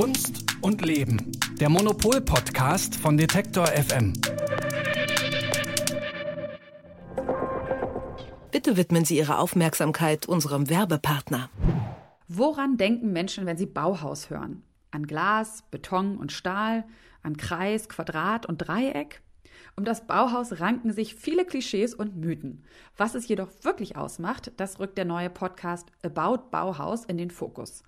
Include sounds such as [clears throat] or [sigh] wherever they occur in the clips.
Kunst und Leben. Der Monopol-Podcast von Detektor FM. Bitte widmen Sie Ihre Aufmerksamkeit unserem Werbepartner. Woran denken Menschen, wenn sie Bauhaus hören? An Glas, Beton und Stahl, an Kreis, Quadrat und Dreieck? Um das Bauhaus ranken sich viele Klischees und Mythen. Was es jedoch wirklich ausmacht, das rückt der neue Podcast About Bauhaus in den Fokus.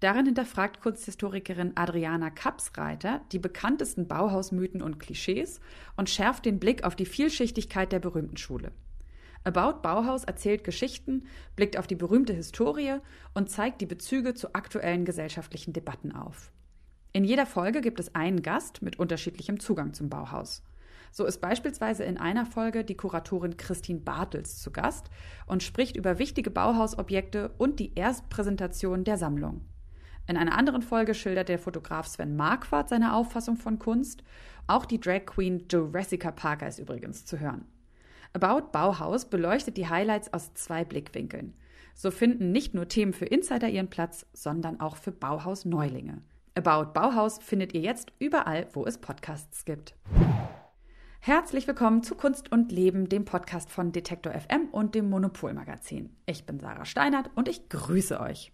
Darin hinterfragt Kunsthistorikerin Adriana Kapsreiter die bekanntesten Bauhausmythen und Klischees und schärft den Blick auf die Vielschichtigkeit der berühmten Schule. About Bauhaus erzählt Geschichten, blickt auf die berühmte Historie und zeigt die Bezüge zu aktuellen gesellschaftlichen Debatten auf. In jeder Folge gibt es einen Gast mit unterschiedlichem Zugang zum Bauhaus. So ist beispielsweise in einer Folge die Kuratorin Christine Bartels zu Gast und spricht über wichtige Bauhausobjekte und die Erstpräsentation der Sammlung. In einer anderen Folge schildert der Fotograf Sven Marquardt seine Auffassung von Kunst. Auch die Drag Queen Jessica Parker ist übrigens zu hören. About Bauhaus beleuchtet die Highlights aus zwei Blickwinkeln. So finden nicht nur Themen für Insider ihren Platz, sondern auch für Bauhaus-Neulinge. About Bauhaus findet ihr jetzt überall, wo es Podcasts gibt. Herzlich willkommen zu Kunst und Leben, dem Podcast von Detektor FM und dem Monopol Magazin. Ich bin Sarah Steinert und ich grüße euch.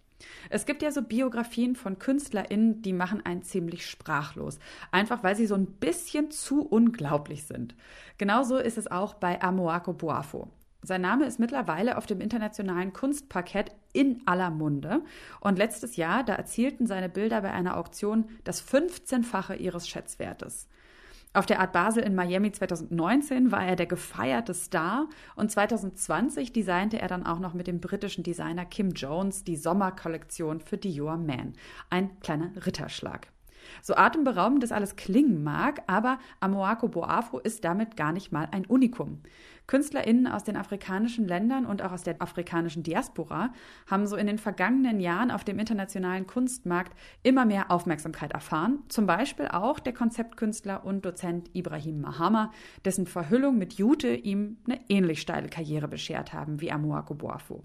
Es gibt ja so Biografien von KünstlerInnen, die machen einen ziemlich sprachlos. Einfach weil sie so ein bisschen zu unglaublich sind. Genauso ist es auch bei Amoako Boafo. Sein Name ist mittlerweile auf dem internationalen Kunstparkett in aller Munde. Und letztes Jahr, da erzielten seine Bilder bei einer Auktion das 15-fache ihres Schätzwertes. Auf der Art Basel in Miami 2019 war er der gefeierte Star und 2020 designte er dann auch noch mit dem britischen Designer Kim Jones die Sommerkollektion für Dior Man. Ein kleiner Ritterschlag. So atemberaubend das alles klingen mag, aber Amoako Boafo ist damit gar nicht mal ein Unikum. KünstlerInnen aus den afrikanischen Ländern und auch aus der afrikanischen Diaspora haben so in den vergangenen Jahren auf dem internationalen Kunstmarkt immer mehr Aufmerksamkeit erfahren. Zum Beispiel auch der Konzeptkünstler und Dozent Ibrahim Mahama, dessen Verhüllung mit Jute ihm eine ähnlich steile Karriere beschert haben wie Amoako Boafo.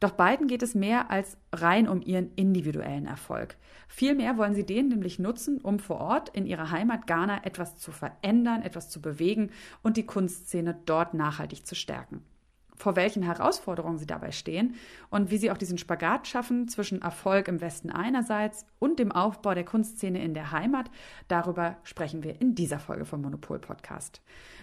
Doch beiden geht es mehr als rein um ihren individuellen Erfolg. Vielmehr wollen sie den nämlich nutzen, um vor Ort in ihrer Heimat Ghana etwas zu verändern, etwas zu bewegen und die Kunstszene dort nachhaltig zu stärken vor welchen Herausforderungen sie dabei stehen und wie sie auch diesen Spagat schaffen zwischen Erfolg im Westen einerseits und dem Aufbau der Kunstszene in der Heimat. Darüber sprechen wir in dieser Folge vom Monopol Podcast.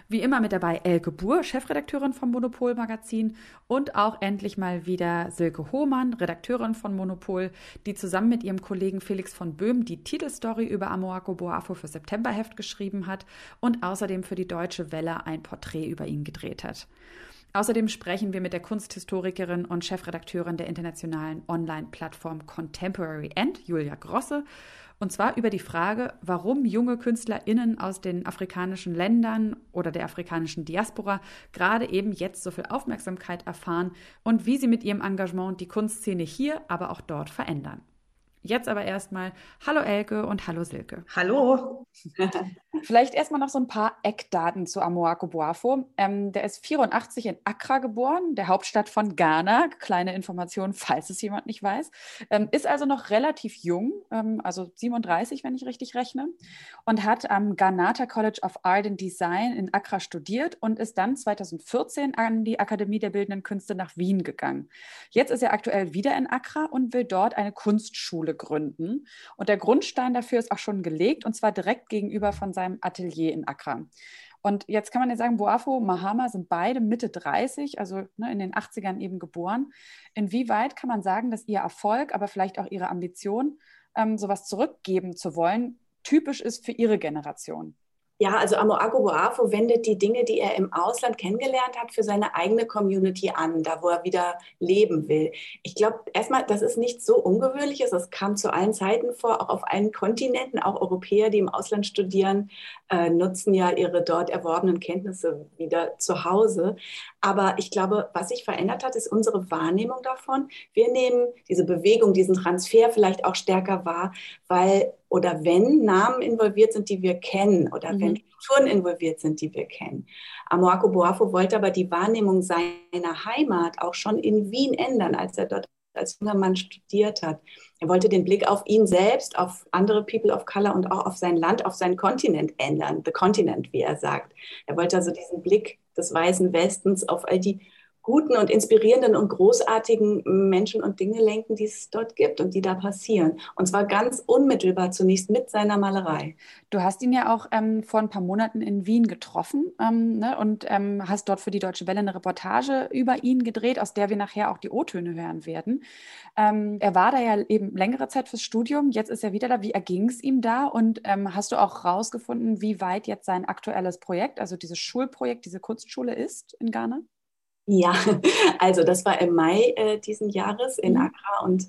Wie immer mit dabei Elke Buhr, Chefredakteurin vom Monopol Magazin und auch endlich mal wieder Silke Hohmann, Redakteurin von Monopol, die zusammen mit ihrem Kollegen Felix von Böhm die Titelstory über Amoako Boafo für Septemberheft geschrieben hat und außerdem für die Deutsche Welle ein Porträt über ihn gedreht hat. Außerdem sprechen wir mit der Kunsthistorikerin und Chefredakteurin der internationalen Online-Plattform Contemporary End, Julia Grosse, und zwar über die Frage, warum junge KünstlerInnen aus den afrikanischen Ländern oder der afrikanischen Diaspora gerade eben jetzt so viel Aufmerksamkeit erfahren und wie sie mit ihrem Engagement die Kunstszene hier, aber auch dort verändern. Jetzt aber erstmal Hallo Elke und Hallo Silke. Hallo. [laughs] Vielleicht erstmal noch so ein paar Eckdaten zu Amoako Boafo. Ähm, der ist 84 in Accra geboren, der Hauptstadt von Ghana. Kleine Information, falls es jemand nicht weiß. Ähm, ist also noch relativ jung, ähm, also 37, wenn ich richtig rechne, und hat am Ghanata College of Art and Design in Accra studiert und ist dann 2014 an die Akademie der Bildenden Künste nach Wien gegangen. Jetzt ist er aktuell wieder in Accra und will dort eine Kunstschule gründen. Und der Grundstein dafür ist auch schon gelegt, und zwar direkt gegenüber von seinem Atelier in Accra. Und jetzt kann man ja sagen, Boafo, Mahama sind beide Mitte 30, also ne, in den 80ern eben geboren. Inwieweit kann man sagen, dass ihr Erfolg, aber vielleicht auch ihre Ambition, ähm, sowas zurückgeben zu wollen, typisch ist für ihre Generation? Ja, also Amoago Boafo wendet die Dinge, die er im Ausland kennengelernt hat, für seine eigene Community an, da wo er wieder leben will. Ich glaube, erstmal, das ist nichts so Ungewöhnliches. Das kam zu allen Zeiten vor, auch auf allen Kontinenten. Auch Europäer, die im Ausland studieren, äh, nutzen ja ihre dort erworbenen Kenntnisse wieder zu Hause. Aber ich glaube, was sich verändert hat, ist unsere Wahrnehmung davon. Wir nehmen diese Bewegung, diesen Transfer vielleicht auch stärker wahr, weil oder wenn Namen involviert sind, die wir kennen oder mhm. wenn Strukturen involviert sind, die wir kennen. Amoako Boafo wollte aber die Wahrnehmung seiner Heimat auch schon in Wien ändern, als er dort als junger Mann studiert hat. Er wollte den Blick auf ihn selbst, auf andere People of Color und auch auf sein Land, auf seinen Kontinent ändern. The Continent, wie er sagt. Er wollte also diesen Blick des weißen Westens auf all die guten und inspirierenden und großartigen Menschen und Dinge lenken, die es dort gibt und die da passieren. Und zwar ganz unmittelbar zunächst mit seiner Malerei. Du hast ihn ja auch ähm, vor ein paar Monaten in Wien getroffen ähm, ne, und ähm, hast dort für die Deutsche Welle eine Reportage über ihn gedreht, aus der wir nachher auch die O-Töne hören werden. Ähm, er war da ja eben längere Zeit fürs Studium, jetzt ist er wieder da. Wie erging es ihm da? Und ähm, hast du auch rausgefunden, wie weit jetzt sein aktuelles Projekt, also dieses Schulprojekt, diese Kunstschule ist in Ghana? Ja, [laughs] also das war im Mai äh, diesen Jahres in mhm. Accra und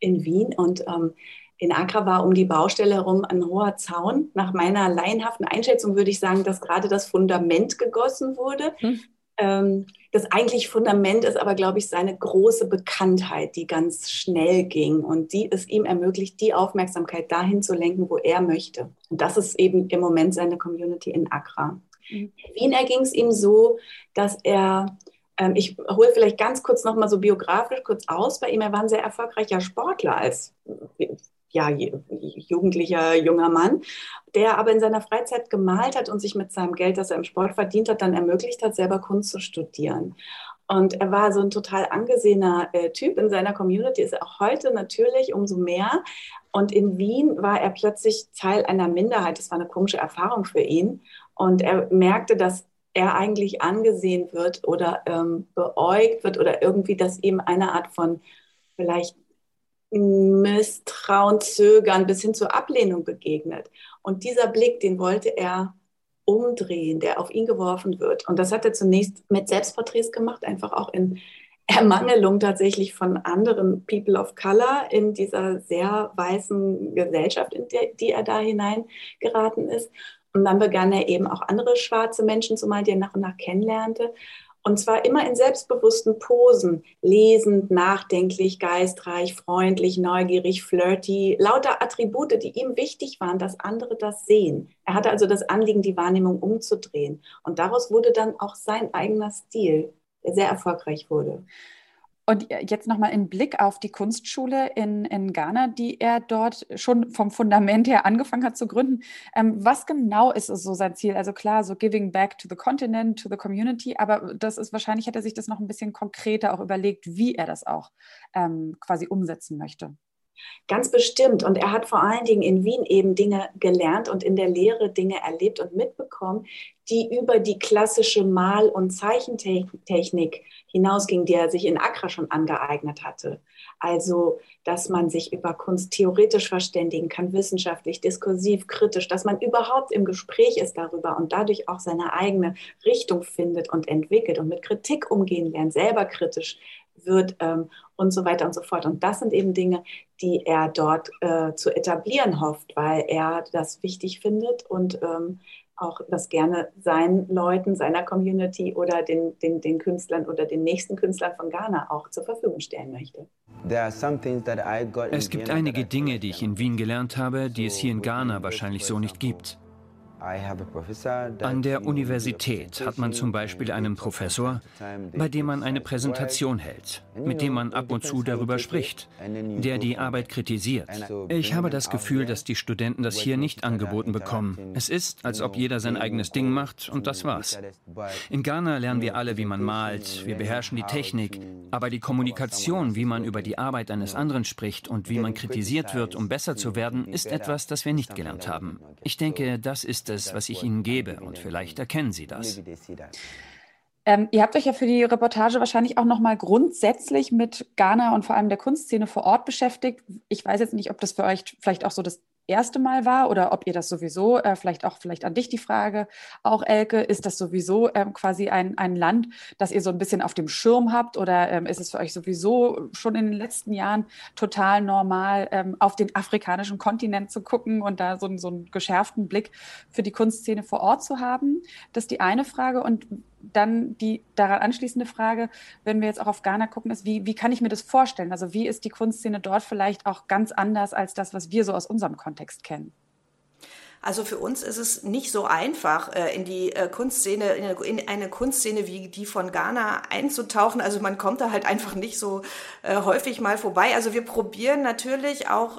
in Wien. Und ähm, in Accra war um die Baustelle herum ein hoher Zaun. Nach meiner laienhaften Einschätzung würde ich sagen, dass gerade das Fundament gegossen wurde. Mhm. Ähm, das eigentliche Fundament ist aber, glaube ich, seine große Bekanntheit, die ganz schnell ging und die es ihm ermöglicht, die Aufmerksamkeit dahin zu lenken, wo er möchte. Und das ist eben im Moment seine Community in Accra. Mhm. In Wien erging es ihm so, dass er ich hole vielleicht ganz kurz nochmal so biografisch kurz aus bei ihm. Er war ein sehr erfolgreicher Sportler als ja, jugendlicher junger Mann, der aber in seiner Freizeit gemalt hat und sich mit seinem Geld, das er im Sport verdient hat, dann ermöglicht hat, selber Kunst zu studieren. Und er war so ein total angesehener äh, Typ in seiner Community, ist er auch heute natürlich umso mehr. Und in Wien war er plötzlich Teil einer Minderheit. Das war eine komische Erfahrung für ihn. Und er merkte, dass er eigentlich angesehen wird oder ähm, beäugt wird oder irgendwie, dass ihm eine Art von vielleicht Misstrauen, Zögern bis hin zur Ablehnung begegnet. Und dieser Blick, den wollte er umdrehen, der auf ihn geworfen wird. Und das hat er zunächst mit Selbstporträts gemacht, einfach auch in Ermangelung tatsächlich von anderen People of Color in dieser sehr weißen Gesellschaft, in die, die er da hineingeraten ist. Und dann begann er eben auch andere schwarze Menschen zu malen, die er nach und nach kennenlernte. Und zwar immer in selbstbewussten Posen, lesend, nachdenklich, geistreich, freundlich, neugierig, flirty, lauter Attribute, die ihm wichtig waren, dass andere das sehen. Er hatte also das Anliegen, die Wahrnehmung umzudrehen. Und daraus wurde dann auch sein eigener Stil, der sehr erfolgreich wurde. Und jetzt nochmal in Blick auf die Kunstschule in, in Ghana, die er dort schon vom Fundament her angefangen hat zu gründen. Ähm, was genau ist so sein Ziel? Also klar, so giving back to the continent, to the community, aber das ist wahrscheinlich, hat er sich das noch ein bisschen konkreter auch überlegt, wie er das auch ähm, quasi umsetzen möchte. Ganz bestimmt. Und er hat vor allen Dingen in Wien eben Dinge gelernt und in der Lehre Dinge erlebt und mitbekommen, die über die klassische Mal- und Zeichentechnik hinausging, die er sich in Accra schon angeeignet hatte. Also, dass man sich über Kunst theoretisch verständigen kann, wissenschaftlich, diskursiv, kritisch, dass man überhaupt im Gespräch ist darüber und dadurch auch seine eigene Richtung findet und entwickelt und mit Kritik umgehen lernt, selber kritisch wird ähm, und so weiter und so fort. Und das sind eben Dinge, die er dort äh, zu etablieren hofft, weil er das wichtig findet und ähm, auch das gerne seinen Leuten, seiner Community oder den, den, den Künstlern oder den nächsten Künstlern von Ghana auch zur Verfügung stellen möchte. Es gibt einige Dinge, die ich in Wien gelernt habe, die es hier in Ghana wahrscheinlich so nicht gibt. An der Universität hat man zum Beispiel einen Professor, bei dem man eine Präsentation hält, mit dem man ab und zu darüber spricht, der die Arbeit kritisiert. Ich habe das Gefühl, dass die Studenten das hier nicht angeboten bekommen. Es ist, als ob jeder sein eigenes Ding macht und das war's. In Ghana lernen wir alle, wie man malt, wir beherrschen die Technik, aber die Kommunikation, wie man über die Arbeit eines anderen spricht und wie man kritisiert wird, um besser zu werden, ist etwas, das wir nicht gelernt haben. Ich denke, das ist es es, was ich Ihnen gebe und vielleicht erkennen Sie das. Ähm, ihr habt euch ja für die Reportage wahrscheinlich auch nochmal grundsätzlich mit Ghana und vor allem der Kunstszene vor Ort beschäftigt. Ich weiß jetzt nicht, ob das für euch vielleicht auch so das erste Mal war oder ob ihr das sowieso, äh, vielleicht auch vielleicht an dich die Frage, auch Elke, ist das sowieso ähm, quasi ein, ein Land, das ihr so ein bisschen auf dem Schirm habt oder ähm, ist es für euch sowieso schon in den letzten Jahren total normal, ähm, auf den afrikanischen Kontinent zu gucken und da so, so einen geschärften Blick für die Kunstszene vor Ort zu haben? Das ist die eine Frage und dann die daran anschließende Frage, wenn wir jetzt auch auf Ghana gucken, ist, wie, wie kann ich mir das vorstellen? Also wie ist die Kunstszene dort vielleicht auch ganz anders als das, was wir so aus unserem Kontext kennen? Also für uns ist es nicht so einfach, äh, in die äh, Kunstszene, in eine Kunstszene wie die von Ghana einzutauchen. Also man kommt da halt einfach nicht so äh, häufig mal vorbei. Also wir probieren natürlich auch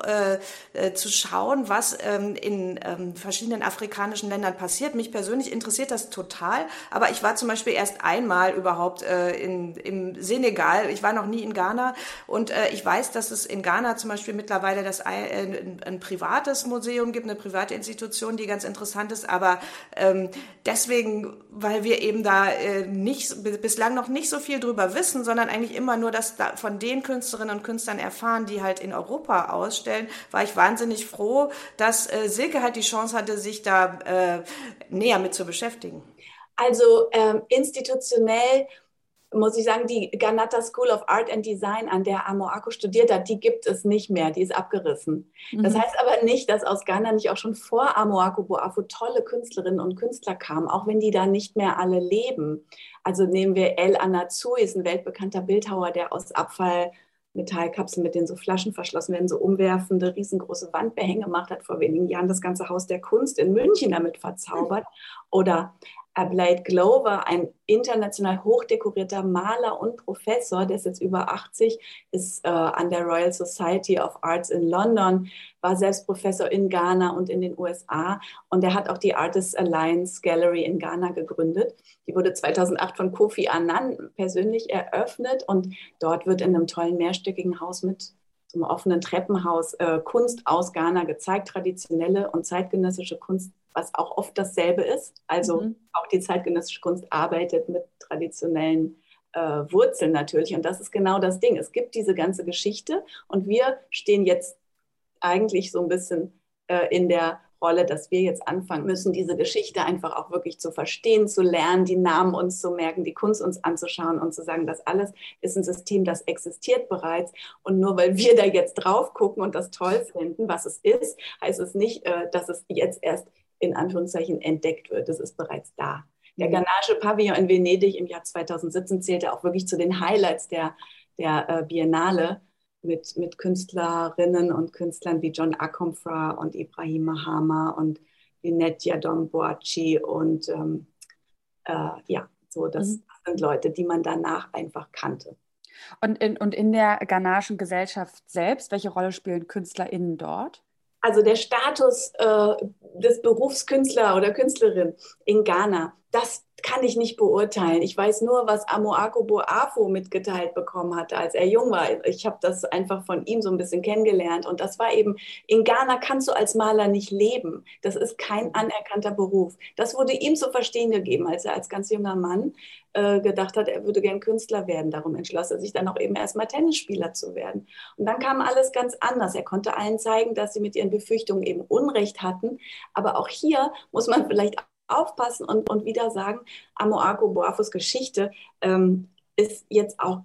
zu schauen, was ähm, in ähm, verschiedenen afrikanischen Ländern passiert. Mich persönlich interessiert das total, aber ich war zum Beispiel erst einmal überhaupt in, im Senegal. Ich war noch nie in Ghana und ich weiß, dass es in Ghana zum Beispiel mittlerweile das, ein, ein privates Museum gibt, eine private Institution, die ganz interessant ist, aber ähm, deswegen, weil wir eben da äh, nicht bislang noch nicht so viel drüber wissen, sondern eigentlich immer nur das da von den Künstlerinnen und Künstlern erfahren, die halt in Europa ausstellen, war ich wahnsinnig froh, dass äh, Silke halt die Chance hatte, sich da äh, näher mit zu beschäftigen. Also ähm, institutionell muss ich sagen, die Ganata School of Art and Design, an der Amoako studiert hat, die gibt es nicht mehr, die ist abgerissen. Mhm. Das heißt aber nicht, dass aus Ghana nicht auch schon vor Amoako Boafo tolle Künstlerinnen und Künstler kamen, auch wenn die da nicht mehr alle leben. Also nehmen wir El Anazui, ist ein weltbekannter Bildhauer, der aus Abfall Metallkapseln, mit denen so Flaschen verschlossen werden, so umwerfende, riesengroße Wandbehänge gemacht, hat vor wenigen Jahren das ganze Haus der Kunst in München damit verzaubert. Oder Blade Glover, ein international hochdekorierter Maler und Professor, der ist jetzt über 80, ist äh, an der Royal Society of Arts in London, war selbst Professor in Ghana und in den USA und er hat auch die Artists Alliance Gallery in Ghana gegründet. Die wurde 2008 von Kofi Annan persönlich eröffnet. Und dort wird in einem tollen mehrstöckigen Haus mit so einem offenen Treppenhaus äh, Kunst aus Ghana gezeigt, traditionelle und zeitgenössische Kunst was auch oft dasselbe ist. Also mhm. auch die zeitgenössische Kunst arbeitet mit traditionellen äh, Wurzeln natürlich. Und das ist genau das Ding. Es gibt diese ganze Geschichte und wir stehen jetzt eigentlich so ein bisschen äh, in der Rolle, dass wir jetzt anfangen müssen, diese Geschichte einfach auch wirklich zu verstehen, zu lernen, die Namen uns zu merken, die Kunst uns anzuschauen und zu sagen, das alles ist ein System, das existiert bereits. Und nur weil wir da jetzt drauf gucken und das toll finden, was es ist, heißt es nicht, äh, dass es jetzt erst in Anführungszeichen entdeckt wird. Das ist bereits da. Der mhm. Ghanaische Pavillon in Venedig im Jahr 2017 zählte auch wirklich zu den Highlights der, der äh, Biennale mit, mit Künstlerinnen und Künstlern wie John Akomfra und Ibrahim Mahama und Linetia Domboachi und ähm, äh, ja, so das mhm. sind Leute, die man danach einfach kannte. Und in, und in der ghanaischen Gesellschaft selbst, welche Rolle spielen KünstlerInnen dort? Also der Status äh, des Berufskünstler oder Künstlerin in Ghana, das kann ich nicht beurteilen. Ich weiß nur, was Amoako Boafo mitgeteilt bekommen hatte, als er jung war. Ich habe das einfach von ihm so ein bisschen kennengelernt. Und das war eben, in Ghana kannst du als Maler nicht leben. Das ist kein anerkannter Beruf. Das wurde ihm zu verstehen gegeben, als er als ganz junger Mann äh, gedacht hat, er würde gern Künstler werden. Darum entschloss er sich dann auch eben erstmal Tennisspieler zu werden. Und dann kam alles ganz anders. Er konnte allen zeigen, dass sie mit ihren Befürchtungen eben Unrecht hatten. Aber auch hier muss man vielleicht aufpassen und, und wieder sagen, Amoako Boafos Geschichte ähm, ist jetzt auch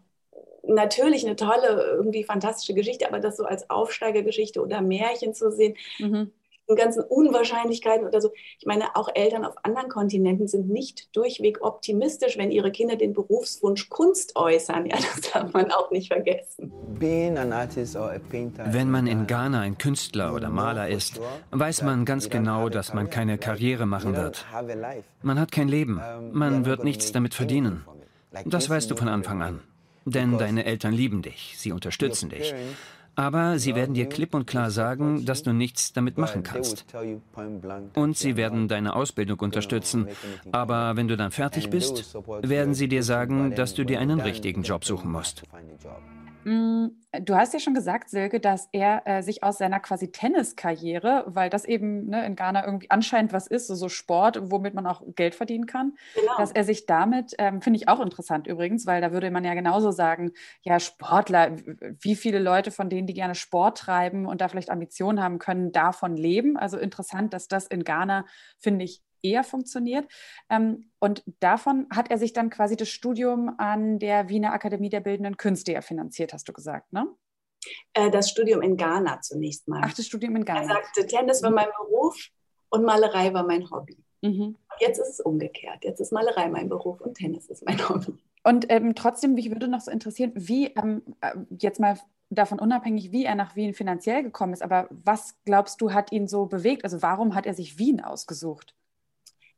natürlich eine tolle, irgendwie fantastische Geschichte, aber das so als Aufsteigergeschichte oder Märchen zu sehen, mhm ganzen Unwahrscheinlichkeiten oder so. Ich meine, auch Eltern auf anderen Kontinenten sind nicht durchweg optimistisch, wenn ihre Kinder den Berufswunsch Kunst äußern. Ja, das darf man auch nicht vergessen. Wenn man in Ghana ein Künstler oder Maler ist, weiß man ganz genau, dass man keine Karriere machen wird. Man hat kein Leben. Man wird nichts damit verdienen. Das weißt du von Anfang an. Denn deine Eltern lieben dich, sie unterstützen dich. Aber sie werden dir klipp und klar sagen, dass du nichts damit machen kannst. Und sie werden deine Ausbildung unterstützen. Aber wenn du dann fertig bist, werden sie dir sagen, dass du dir einen richtigen Job suchen musst. Mm, du hast ja schon gesagt, Silke, dass er äh, sich aus seiner quasi Tenniskarriere, weil das eben ne, in Ghana irgendwie anscheinend was ist, so, so, Sport, womit man auch Geld verdienen kann, genau. dass er sich damit, ähm, finde ich auch interessant übrigens, weil da würde man ja genauso sagen, ja, Sportler, wie viele Leute von denen, die gerne Sport treiben und da vielleicht Ambitionen haben, können davon leben. Also interessant, dass das in Ghana, finde ich, eher funktioniert. Ähm, und davon hat er sich dann quasi das Studium an der Wiener Akademie der Bildenden Künste finanziert, hast du gesagt, ne? Äh, das Studium in Ghana zunächst mal. Ach, das Studium in Ghana. Er sagte, Tennis war mein Beruf und Malerei war mein Hobby. Mhm. Jetzt ist es umgekehrt. Jetzt ist Malerei mein Beruf und Tennis ist mein Hobby. Und ähm, trotzdem, mich würde noch so interessieren, wie ähm, äh, jetzt mal davon unabhängig, wie er nach Wien finanziell gekommen ist, aber was glaubst du, hat ihn so bewegt? Also warum hat er sich Wien ausgesucht?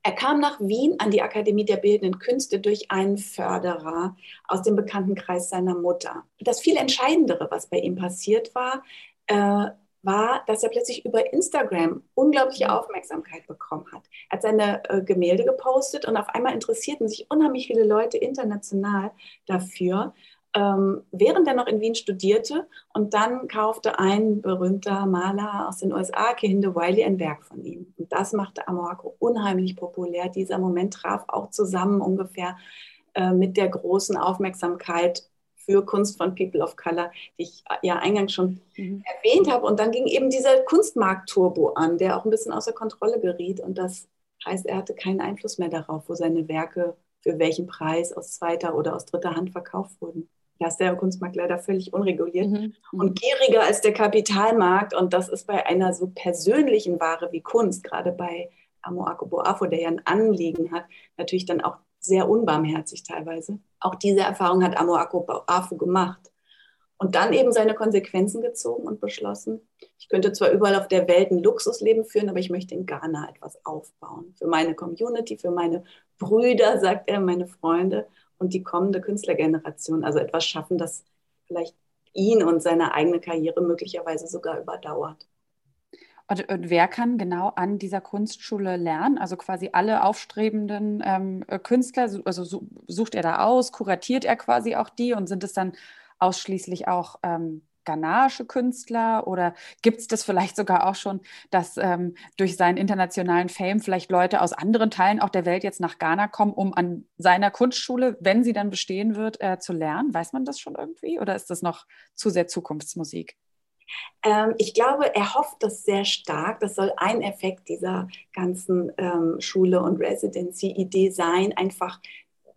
Er kam nach Wien an die Akademie der Bildenden Künste durch einen Förderer aus dem Bekanntenkreis seiner Mutter. Das viel Entscheidendere, was bei ihm passiert war, äh, war, dass er plötzlich über Instagram unglaubliche Aufmerksamkeit bekommen hat. Er hat seine äh, Gemälde gepostet und auf einmal interessierten sich unheimlich viele Leute international dafür ähm, während er noch in Wien studierte. Und dann kaufte ein berühmter Maler aus den USA, Kehinde Wiley, ein Werk von ihm. Und das machte Amoako unheimlich populär. Dieser Moment traf auch zusammen ungefähr äh, mit der großen Aufmerksamkeit für Kunst von People of Color, die ich äh, ja eingangs schon mhm. erwähnt habe. Und dann ging eben dieser Kunstmarkt-Turbo an, der auch ein bisschen außer Kontrolle geriet. Und das heißt, er hatte keinen Einfluss mehr darauf, wo seine Werke für welchen Preis aus zweiter oder aus dritter Hand verkauft wurden. Da ist der Kunstmarkt leider völlig unreguliert mhm. und gieriger als der Kapitalmarkt. Und das ist bei einer so persönlichen Ware wie Kunst, gerade bei Amo Akoboafo, der ja ein Anliegen hat, natürlich dann auch sehr unbarmherzig teilweise. Auch diese Erfahrung hat Amo Akoboafo gemacht. Und dann eben seine Konsequenzen gezogen und beschlossen, ich könnte zwar überall auf der Welt ein Luxusleben führen, aber ich möchte in Ghana etwas aufbauen. Für meine Community, für meine Brüder, sagt er, meine Freunde und die kommende Künstlergeneration. Also etwas schaffen, das vielleicht ihn und seine eigene Karriere möglicherweise sogar überdauert. Und, und, wer kann genau an dieser Kunstschule lernen? Also quasi alle aufstrebenden ähm, Künstler, also sucht er da aus, kuratiert er quasi auch die und sind es dann ausschließlich auch ähm, ghanaische Künstler oder gibt es das vielleicht sogar auch schon, dass ähm, durch seinen internationalen Fame vielleicht Leute aus anderen Teilen auch der Welt jetzt nach Ghana kommen, um an seiner Kunstschule, wenn sie dann bestehen wird, äh, zu lernen? Weiß man das schon irgendwie oder ist das noch zu sehr Zukunftsmusik? Ähm, ich glaube, er hofft das sehr stark. Das soll ein Effekt dieser ganzen ähm, Schule- und Residency-Idee sein, einfach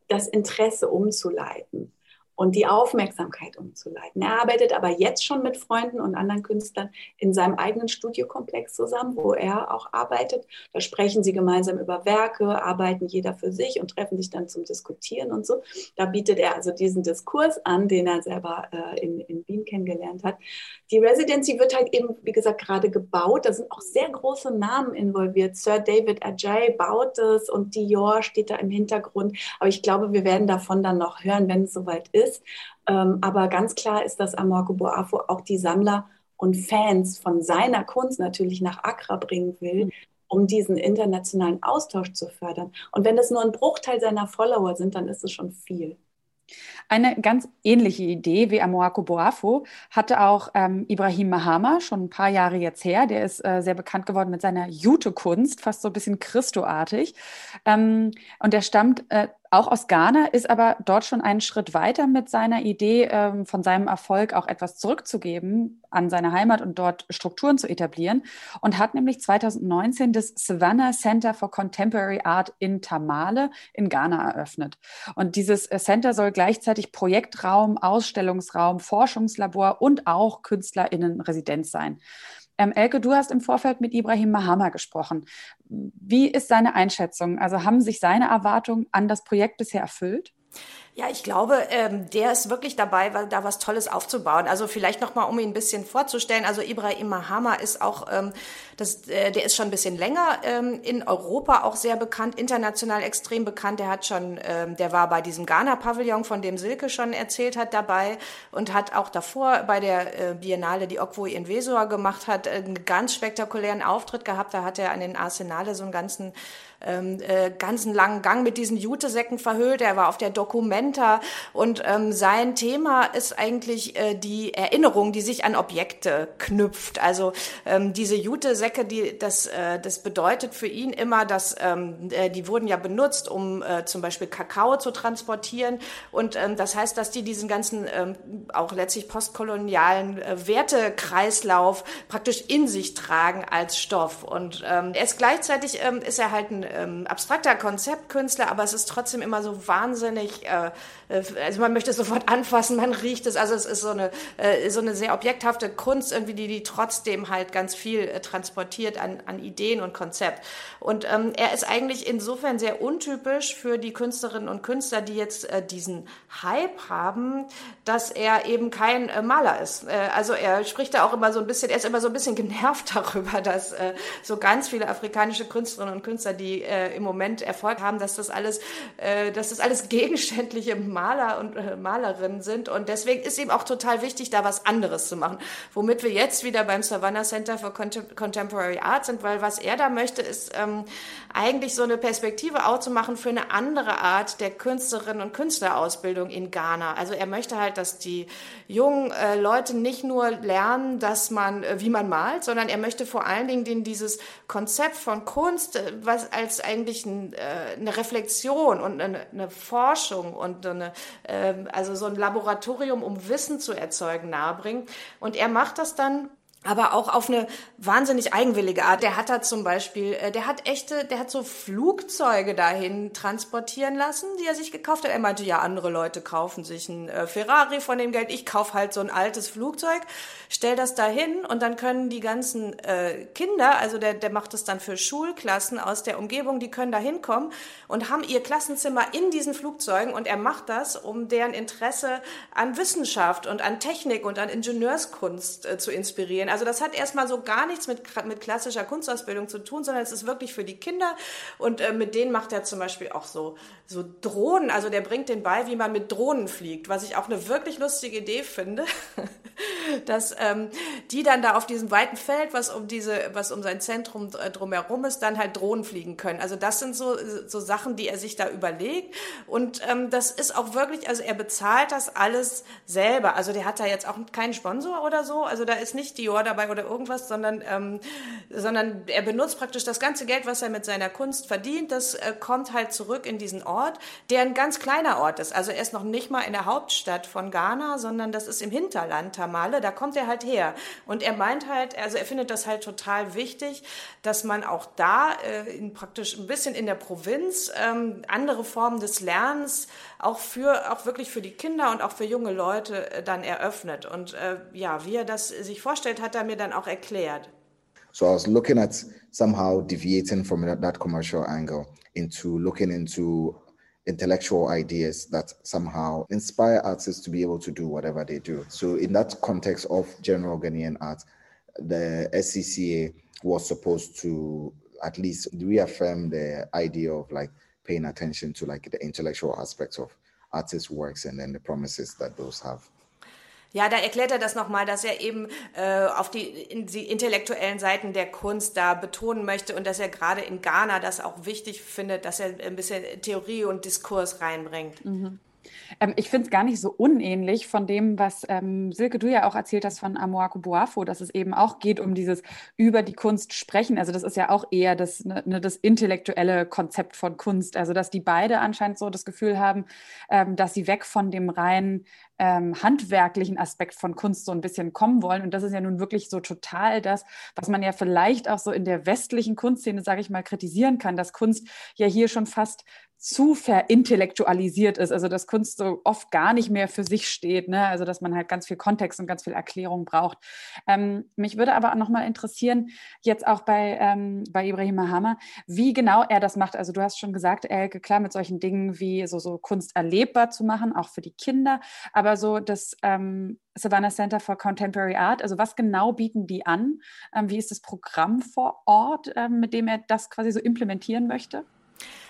das Interesse umzuleiten und die Aufmerksamkeit umzuleiten. Er arbeitet aber jetzt schon mit Freunden und anderen Künstlern in seinem eigenen Studiokomplex zusammen, wo er auch arbeitet. Da sprechen sie gemeinsam über Werke, arbeiten jeder für sich und treffen sich dann zum Diskutieren und so. Da bietet er also diesen Diskurs an, den er selber äh, in, in Wien kennengelernt hat. Die Residency wird halt eben, wie gesagt, gerade gebaut. Da sind auch sehr große Namen involviert. Sir David Ajay baut es und Dior steht da im Hintergrund. Aber ich glaube, wir werden davon dann noch hören, wenn es soweit ist ist. Ähm, aber ganz klar ist, dass Amorco Boafo auch die Sammler und Fans von seiner Kunst natürlich nach Accra bringen will, mhm. um diesen internationalen Austausch zu fördern. Und wenn es nur ein Bruchteil seiner Follower sind, dann ist es schon viel. Eine ganz ähnliche Idee wie Amoako Boafo hatte auch ähm, Ibrahim Mahama schon ein paar Jahre jetzt her. Der ist äh, sehr bekannt geworden mit seiner Jute-Kunst, fast so ein bisschen Christo-artig. Ähm, und der stammt äh, auch aus Ghana, ist aber dort schon einen Schritt weiter mit seiner Idee, ähm, von seinem Erfolg auch etwas zurückzugeben an seine Heimat und dort Strukturen zu etablieren und hat nämlich 2019 das Savannah Center for Contemporary Art in Tamale in Ghana eröffnet. Und dieses äh, Center soll gleichzeitig Projektraum, Ausstellungsraum, Forschungslabor und auch KünstlerInnen-Residenz sein. Ähm, Elke, du hast im Vorfeld mit Ibrahim Mahama gesprochen. Wie ist seine Einschätzung? Also haben sich seine Erwartungen an das Projekt bisher erfüllt? Ja, ich glaube, ähm, der ist wirklich dabei, da was Tolles aufzubauen. Also vielleicht noch mal, um ihn ein bisschen vorzustellen. Also Ibrahim Mahama ist auch, ähm, das, äh, der ist schon ein bisschen länger ähm, in Europa auch sehr bekannt, international extrem bekannt. Der hat schon, ähm, der war bei diesem Ghana-Pavillon, von dem Silke schon erzählt hat, dabei und hat auch davor bei der äh, Biennale, die Okwo in Vesua gemacht hat, einen ganz spektakulären Auftritt gehabt. Da hat er an den Arsenale so einen ganzen ähm, äh, ganzen langen Gang mit diesen Jutesäcken verhüllt. Er war auf der Documenta und ähm, sein Thema ist eigentlich äh, die Erinnerung, die sich an Objekte knüpft. Also ähm, diese Jutesäcke, die das äh, das bedeutet für ihn immer, dass ähm, äh, die wurden ja benutzt, um äh, zum Beispiel Kakao zu transportieren und ähm, das heißt, dass die diesen ganzen ähm, auch letztlich postkolonialen äh, Wertekreislauf praktisch in sich tragen als Stoff und ähm, er ist gleichzeitig ähm, ist er halt ein ähm, abstrakter Konzeptkünstler, aber es ist trotzdem immer so wahnsinnig äh, äh, also man möchte es sofort [laughs] anfassen, man riecht es. Also es ist so eine, äh, so eine sehr objekthafte Kunst, irgendwie, die, die trotzdem halt ganz viel äh, transportiert an, an Ideen und Konzept. Und ähm, er ist eigentlich insofern sehr untypisch für die Künstlerinnen und Künstler, die jetzt äh, diesen Hype haben, dass er eben kein äh, Maler ist. Also er spricht da auch immer so ein bisschen, er ist immer so ein bisschen [laughs] genervt darüber, dass so ganz viele afrikanische Künstlerinnen und Künstler, die äh, im Moment Erfolg haben, dass das alles, äh, dass das alles [laughs] gegenständliche Maler und äh, Malerinnen sind. Und deswegen ist ihm auch total wichtig, da was anderes zu machen. Womit wir jetzt wieder beim Savannah Center for Contemporary Art sind, weil was er da möchte, ist ähm, eigentlich so eine Perspektive auch zu machen für eine andere Art der Künstlerinnen und Künstlerausbildung in Ghana. Also er möchte halt, dass die jungen äh, Leute nicht nur lernen, dass man, äh, wie man malt, sondern er möchte vor allen Dingen denen dieses Konzept von Kunst, äh, was als eigentlich ein, äh, eine Reflexion und eine, eine Forschung und eine, äh, also so ein Laboratorium, um Wissen zu erzeugen, nahebringen. Und er macht das dann aber auch auf eine wahnsinnig eigenwillige Art. Der hat da zum Beispiel, äh, der hat echte, der hat so Flugzeuge dahin transportieren lassen, die er sich gekauft hat. Er meinte, ja, andere Leute kaufen sich ein äh, Ferrari von dem Geld. Ich kauf halt so ein altes Flugzeug, stell das dahin und dann können die ganzen äh, Kinder, also der, der macht das dann für Schulklassen aus der Umgebung, die können da hinkommen und haben ihr Klassenzimmer in diesen Flugzeugen und er macht das, um deren Interesse an Wissenschaft und an Technik und an Ingenieurskunst äh, zu inspirieren. Also das hat erstmal so gar nichts mit, mit klassischer Kunstausbildung zu tun, sondern es ist wirklich für die Kinder. Und äh, mit denen macht er zum Beispiel auch so, so Drohnen. Also der bringt den bei, wie man mit Drohnen fliegt, was ich auch eine wirklich lustige Idee finde, [laughs] dass ähm, die dann da auf diesem weiten Feld, was um diese, was um sein Zentrum äh, drumherum ist, dann halt Drohnen fliegen können. Also das sind so, so Sachen, die er sich da überlegt. Und ähm, das ist auch wirklich, also er bezahlt das alles selber. Also der hat da jetzt auch keinen Sponsor oder so. Also da ist nicht Dior dabei oder irgendwas, sondern, ähm, sondern er benutzt praktisch das ganze Geld, was er mit seiner Kunst verdient, das äh, kommt halt zurück in diesen Ort, der ein ganz kleiner Ort ist. Also er ist noch nicht mal in der Hauptstadt von Ghana, sondern das ist im Hinterland Tamale, da kommt er halt her. Und er meint halt, also er findet das halt total wichtig, dass man auch da äh, praktisch ein bisschen in der Provinz ähm, andere Formen des Lernens auch für auch wirklich für die Kinder und auch für junge Leute äh, dann eröffnet. Und äh, ja, wie er das sich vorstellt, hat er mir dann auch erklärt. So I was looking at somehow deviating from that, that commercial angle into looking into intellectual ideas that somehow inspire artists to be able to do whatever they do. So in that context of general Ghanaian art, the SCCA was supposed to at least reaffirm the idea of like paying attention to like the intellectual aspects of artists' works and then the promises that those have. Ja, da erklärt er das nochmal, dass er eben äh, auf die, in die intellektuellen Seiten der Kunst da betonen möchte und dass er gerade in Ghana das auch wichtig findet, dass er ein bisschen Theorie und Diskurs reinbringt. Mhm. Ähm, ich finde es gar nicht so unähnlich von dem, was ähm, Silke, du ja auch erzählt hast von Amoako Boafo, dass es eben auch geht um dieses über die Kunst sprechen. Also das ist ja auch eher das, ne, ne, das intellektuelle Konzept von Kunst. Also dass die beide anscheinend so das Gefühl haben, ähm, dass sie weg von dem rein ähm, handwerklichen Aspekt von Kunst so ein bisschen kommen wollen. Und das ist ja nun wirklich so total das, was man ja vielleicht auch so in der westlichen Kunstszene, sage ich mal, kritisieren kann, dass Kunst ja hier schon fast zu verintellektualisiert ist, also dass Kunst so oft gar nicht mehr für sich steht, ne? also dass man halt ganz viel Kontext und ganz viel Erklärung braucht. Ähm, mich würde aber auch nochmal interessieren, jetzt auch bei, ähm, bei Ibrahim Mahama, wie genau er das macht. Also du hast schon gesagt, Elke, klar, mit solchen Dingen wie so, so Kunst erlebbar zu machen, auch für die Kinder, aber so das ähm, Savannah Center for Contemporary Art, also was genau bieten die an? Ähm, wie ist das Programm vor Ort, ähm, mit dem er das quasi so implementieren möchte?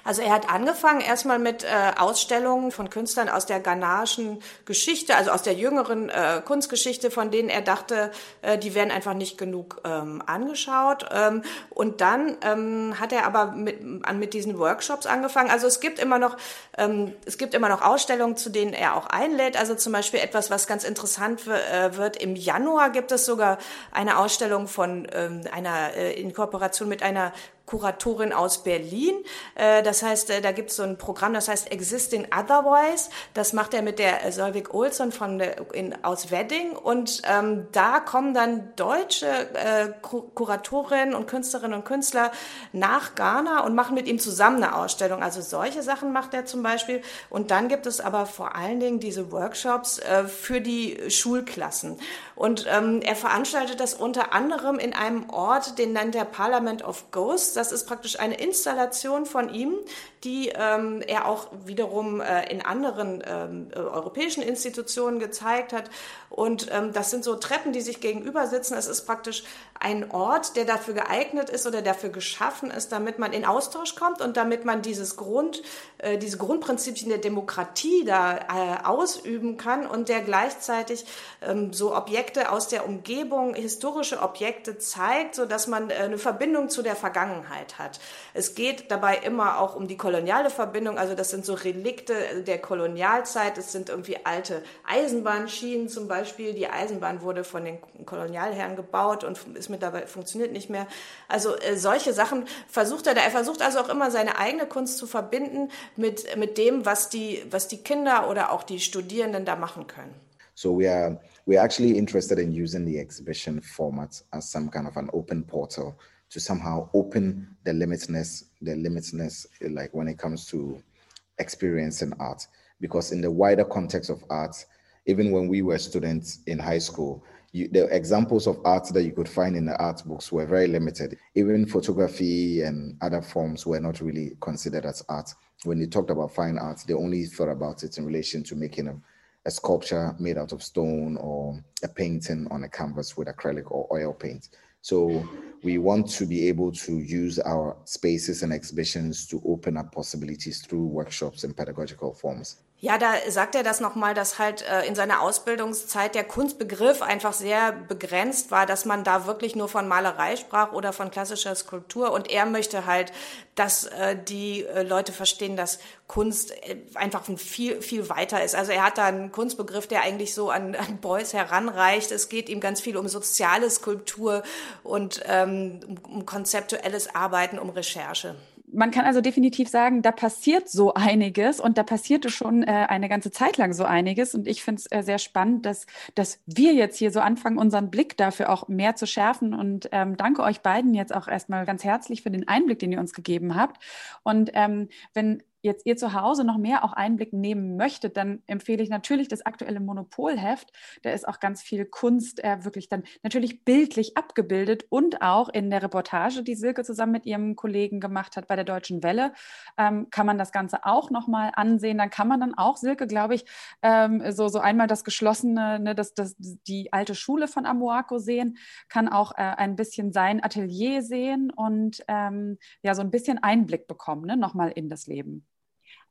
Also er hat angefangen erstmal mit äh, Ausstellungen von Künstlern aus der ghanaischen Geschichte, also aus der jüngeren äh, Kunstgeschichte, von denen er dachte, äh, die werden einfach nicht genug ähm, angeschaut. Ähm, und dann ähm, hat er aber mit, an, mit diesen Workshops angefangen. Also es gibt immer noch, ähm, es gibt immer noch Ausstellungen, zu denen er auch einlädt. Also zum Beispiel etwas, was ganz interessant äh, wird. Im Januar gibt es sogar eine Ausstellung von ähm, einer äh, in Kooperation mit einer Kuratorin aus Berlin. Äh, das heißt, äh, da gibt es so ein Programm, das heißt Existing Otherwise. Das macht er mit der Solvik Olsson von der, in, aus Wedding. Und ähm, da kommen dann deutsche äh, Kuratorinnen und Künstlerinnen und Künstler nach Ghana und machen mit ihm zusammen eine Ausstellung. Also solche Sachen macht er zum Beispiel. Und dann gibt es aber vor allen Dingen diese Workshops äh, für die Schulklassen. Und ähm, er veranstaltet das unter anderem in einem Ort, den nennt er Parliament of Ghosts. Das ist praktisch eine Installation von ihm, die ähm, er auch wiederum äh, in anderen ähm, äh, europäischen Institutionen gezeigt hat. Und ähm, das sind so Treppen, die sich gegenüber sitzen. Es ist praktisch ein Ort, der dafür geeignet ist oder dafür geschaffen ist, damit man in Austausch kommt und damit man dieses Grund, äh, diese Grundprinzipien der Demokratie da äh, ausüben kann und der gleichzeitig ähm, so Objekte aus der Umgebung, historische Objekte zeigt, so dass man äh, eine Verbindung zu der Vergangenheit hat. Es geht dabei immer auch um die koloniale Verbindung, also das sind so Relikte der Kolonialzeit, es sind irgendwie alte Eisenbahnschienen zum Beispiel. Die Eisenbahn wurde von den Kolonialherren gebaut und ist mittlerweile funktioniert nicht mehr. Also äh, solche Sachen versucht er da. Er versucht also auch immer seine eigene Kunst zu verbinden mit, mit dem, was die, was die Kinder oder auch die Studierenden da machen können. So we are we're actually interested in using the exhibition format as some kind of an open portal to somehow open the limitless, the limitless, eh, like when it comes to experiencing art. Because in the wider context of art, even when we were students in high school, you, the examples of art that you could find in the art books were very limited. Even photography and other forms were not really considered as art. When you talked about fine art, they only thought about it in relation to making a, a sculpture made out of stone or a painting on a canvas with acrylic or oil paint. So we want to be able to use our spaces and exhibitions to open up possibilities through workshops and pedagogical forms. Ja, da sagt er das nochmal, dass halt äh, in seiner Ausbildungszeit der Kunstbegriff einfach sehr begrenzt war, dass man da wirklich nur von Malerei sprach oder von klassischer Skulptur. Und er möchte halt, dass äh, die äh, Leute verstehen, dass Kunst einfach viel, viel weiter ist. Also er hat da einen Kunstbegriff, der eigentlich so an, an Beuys heranreicht. Es geht ihm ganz viel um soziale Skulptur und ähm, um konzeptuelles Arbeiten, um Recherche man kann also definitiv sagen, da passiert so einiges und da passierte schon äh, eine ganze Zeit lang so einiges. Und ich finde es äh, sehr spannend, dass, dass wir jetzt hier so anfangen, unseren Blick dafür auch mehr zu schärfen. Und ähm, danke euch beiden jetzt auch erstmal ganz herzlich für den Einblick, den ihr uns gegeben habt. Und ähm, wenn jetzt ihr zu Hause noch mehr auch Einblick nehmen möchtet, dann empfehle ich natürlich das aktuelle Monopolheft. Da ist auch ganz viel Kunst äh, wirklich dann natürlich bildlich abgebildet und auch in der Reportage, die Silke zusammen mit ihrem Kollegen gemacht hat bei der Deutschen Welle, ähm, kann man das Ganze auch nochmal ansehen. Dann kann man dann auch, Silke, glaube ich, ähm, so, so einmal das geschlossene, ne, das, das, die alte Schule von Amoako sehen, kann auch äh, ein bisschen sein Atelier sehen und ähm, ja, so ein bisschen Einblick bekommen, ne, nochmal in das Leben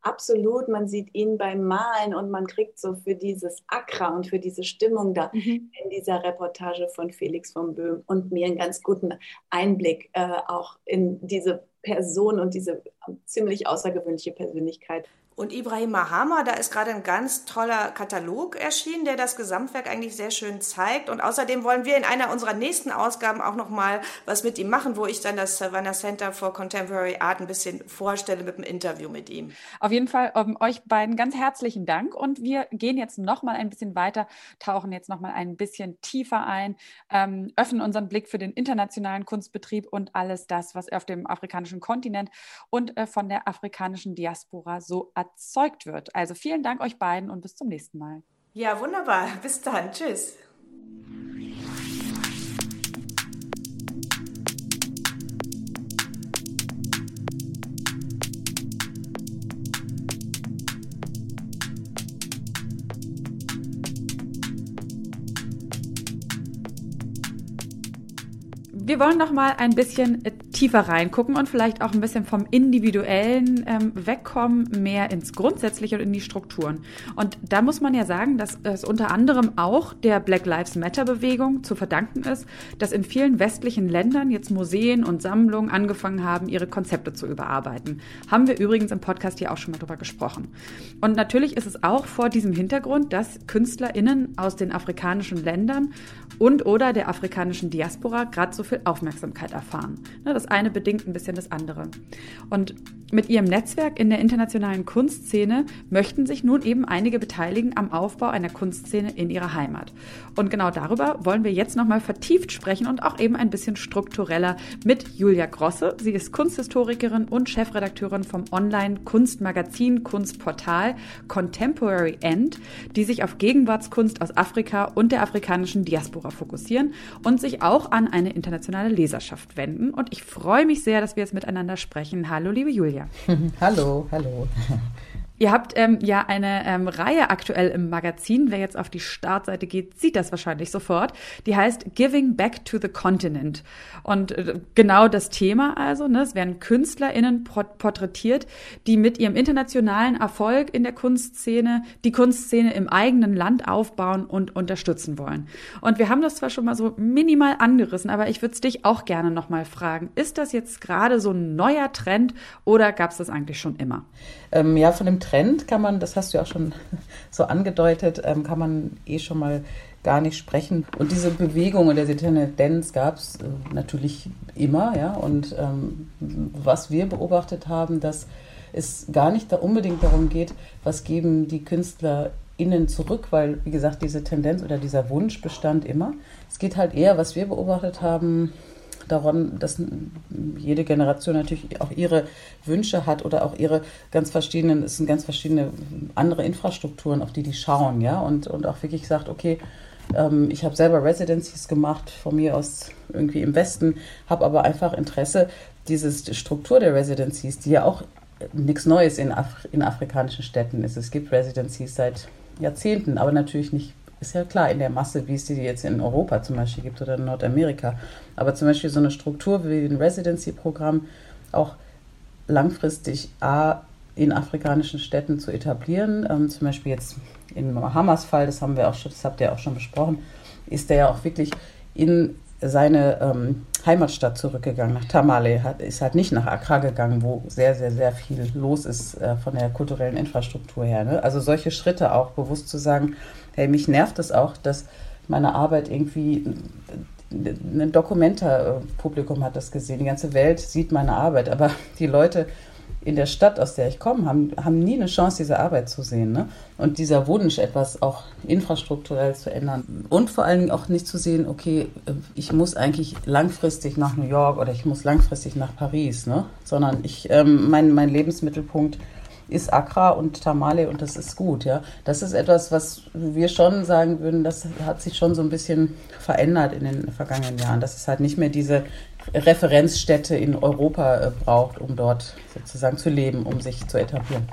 absolut, man sieht ihn beim Malen und man kriegt so für dieses Accra und für diese Stimmung da mhm. in dieser Reportage von Felix von Böhm und mir einen ganz guten Einblick äh, auch in diese Person und diese ziemlich außergewöhnliche Persönlichkeit. Und Ibrahim Mahama, da ist gerade ein ganz toller Katalog erschienen, der das Gesamtwerk eigentlich sehr schön zeigt. Und außerdem wollen wir in einer unserer nächsten Ausgaben auch noch mal was mit ihm machen, wo ich dann das Savannah Center for Contemporary Art ein bisschen vorstelle mit einem Interview mit ihm. Auf jeden Fall um, euch beiden ganz herzlichen Dank. Und wir gehen jetzt noch mal ein bisschen weiter, tauchen jetzt noch mal ein bisschen tiefer ein, ähm, öffnen unseren Blick für den internationalen Kunstbetrieb und alles das, was auf dem afrikanischen Kontinent und äh, von der afrikanischen Diaspora so erzählt erzeugt wird. Also vielen Dank euch beiden und bis zum nächsten Mal. Ja, wunderbar. Bis dann. Tschüss. Wir wollen noch mal ein bisschen äh, tiefer reingucken und vielleicht auch ein bisschen vom Individuellen ähm, wegkommen, mehr ins Grundsätzliche und in die Strukturen. Und da muss man ja sagen, dass es unter anderem auch der Black Lives Matter Bewegung zu verdanken ist, dass in vielen westlichen Ländern jetzt Museen und Sammlungen angefangen haben, ihre Konzepte zu überarbeiten. Haben wir übrigens im Podcast hier auch schon mal drüber gesprochen. Und natürlich ist es auch vor diesem Hintergrund, dass KünstlerInnen aus den afrikanischen Ländern und oder der afrikanischen Diaspora gerade so viel Aufmerksamkeit erfahren. Ne, das eine bedingt ein bisschen das andere. Und mit ihrem Netzwerk in der internationalen Kunstszene möchten sich nun eben einige beteiligen am Aufbau einer Kunstszene in ihrer Heimat. Und genau darüber wollen wir jetzt nochmal vertieft sprechen und auch eben ein bisschen struktureller mit Julia Grosse. Sie ist Kunsthistorikerin und Chefredakteurin vom Online-Kunstmagazin Kunstportal Contemporary End, die sich auf Gegenwartskunst aus Afrika und der afrikanischen Diaspora fokussieren und sich auch an eine internationale Leserschaft wenden. Und ich freue mich sehr, dass wir jetzt miteinander sprechen. Hallo, liebe Julia. [laughs] Hallo, hallo. Ihr habt ähm, ja eine ähm, Reihe aktuell im Magazin. Wer jetzt auf die Startseite geht, sieht das wahrscheinlich sofort. Die heißt Giving Back to the Continent. Und äh, genau das Thema also, ne, es werden KünstlerInnen porträtiert, die mit ihrem internationalen Erfolg in der Kunstszene die Kunstszene im eigenen Land aufbauen und unterstützen wollen. Und wir haben das zwar schon mal so minimal angerissen, aber ich würde dich auch gerne nochmal fragen. Ist das jetzt gerade so ein neuer Trend oder gab es das eigentlich schon immer? Ähm, ja, von dem Trend kann man, das hast du ja auch schon [laughs] so angedeutet, ähm, kann man eh schon mal gar nicht sprechen. Und diese Bewegung oder diese Tendenz gab es äh, natürlich immer, ja. Und ähm, was wir beobachtet haben, dass es gar nicht da unbedingt darum geht, was geben die KünstlerInnen zurück, weil, wie gesagt, diese Tendenz oder dieser Wunsch bestand immer. Es geht halt eher, was wir beobachtet haben, daran, dass jede Generation natürlich auch ihre Wünsche hat oder auch ihre ganz verschiedenen, es sind ganz verschiedene andere Infrastrukturen, auf die die schauen, ja, und, und auch wirklich sagt, okay, ähm, ich habe selber Residencies gemacht, von mir aus irgendwie im Westen, habe aber einfach Interesse, diese Struktur der Residencies, die ja auch nichts Neues in, Af in afrikanischen Städten ist. Es gibt Residencies seit Jahrzehnten, aber natürlich nicht ist ja klar in der Masse, wie es die jetzt in Europa zum Beispiel gibt oder in Nordamerika. Aber zum Beispiel so eine Struktur wie ein Residency-Programm auch langfristig A, in afrikanischen Städten zu etablieren. Ähm, zum Beispiel jetzt in Hamas Fall, das haben wir auch schon, das habt ihr auch schon besprochen, ist der ja auch wirklich in seine ähm, Heimatstadt zurückgegangen, nach Tamale, hat, ist halt nicht nach Accra gegangen, wo sehr, sehr, sehr viel los ist äh, von der kulturellen Infrastruktur her. Ne? Also solche Schritte auch bewusst zu sagen, hey, mich nervt es das auch, dass meine Arbeit irgendwie ein Dokumenta-Publikum hat das gesehen. Die ganze Welt sieht meine Arbeit, aber die Leute in der Stadt, aus der ich komme, haben, haben nie eine Chance, diese Arbeit zu sehen. Ne? Und dieser Wunsch, etwas auch infrastrukturell zu ändern und vor allen Dingen auch nicht zu sehen, okay, ich muss eigentlich langfristig nach New York oder ich muss langfristig nach Paris, ne? sondern ich, ähm, mein, mein Lebensmittelpunkt ist Accra und Tamale und das ist gut, ja. Das ist etwas, was wir schon sagen würden, das hat sich schon so ein bisschen verändert in den vergangenen Jahren, dass es halt nicht mehr diese Referenzstätte in Europa äh, braucht, um dort sozusagen zu leben, um sich zu etablieren.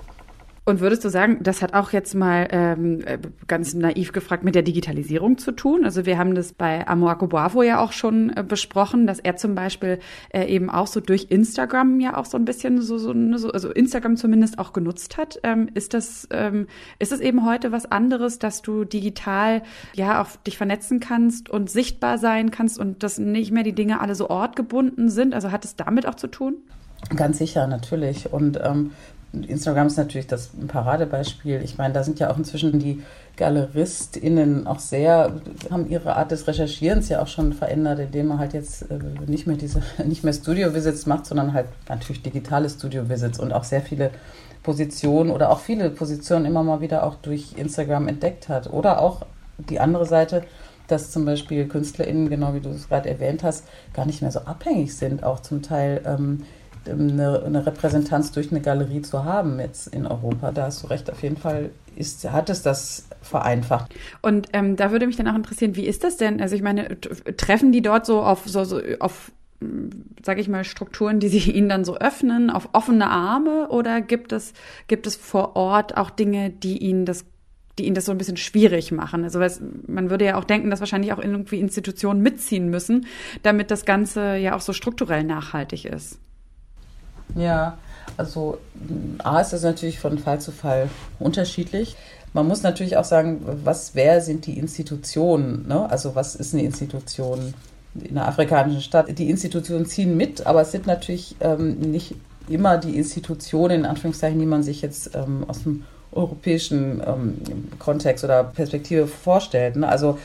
Und würdest du sagen, das hat auch jetzt mal ähm, äh, ganz naiv gefragt mit der Digitalisierung zu tun? Also wir haben das bei Amoako Boavo ja auch schon äh, besprochen, dass er zum Beispiel äh, eben auch so durch Instagram ja auch so ein bisschen so, so, ne, so also Instagram zumindest auch genutzt hat. Ähm, ist das ähm, ist es eben heute was anderes, dass du digital ja auf dich vernetzen kannst und sichtbar sein kannst und dass nicht mehr die Dinge alle so ortgebunden sind? Also hat es damit auch zu tun? Ganz sicher, natürlich. Und ähm, Instagram ist natürlich das Paradebeispiel. Ich meine, da sind ja auch inzwischen die GaleristInnen auch sehr, haben ihre Art des Recherchierens ja auch schon verändert, indem man halt jetzt äh, nicht mehr diese, [laughs] nicht mehr Studio-Visits macht, sondern halt natürlich digitale Studio-Visits und auch sehr viele Positionen oder auch viele Positionen immer mal wieder auch durch Instagram entdeckt hat. Oder auch die andere Seite, dass zum Beispiel KünstlerInnen, genau wie du es gerade erwähnt hast, gar nicht mehr so abhängig sind, auch zum Teil ähm, eine, eine, Repräsentanz durch eine Galerie zu haben jetzt in Europa. Da hast du recht, auf jeden Fall ist, hat es das vereinfacht. Und ähm, da würde mich dann auch interessieren, wie ist das denn? Also ich meine, treffen die dort so auf so, so auf sage ich mal, Strukturen, die sich ihnen dann so öffnen, auf offene Arme? Oder gibt es, gibt es vor Ort auch Dinge, die ihnen das die ihnen das so ein bisschen schwierig machen. Also man würde ja auch denken, dass wahrscheinlich auch irgendwie Institutionen mitziehen müssen, damit das Ganze ja auch so strukturell nachhaltig ist. Ja, also A ist das natürlich von Fall zu Fall unterschiedlich. Man muss natürlich auch sagen, was, wer sind die Institutionen? Ne? Also was ist eine Institution in einer afrikanischen Stadt? Die Institutionen ziehen mit, aber es sind natürlich ähm, nicht immer die Institutionen, in Anführungszeichen, die man sich jetzt ähm, aus dem europäischen ähm, Kontext oder Perspektive vorstellt. Ne? Also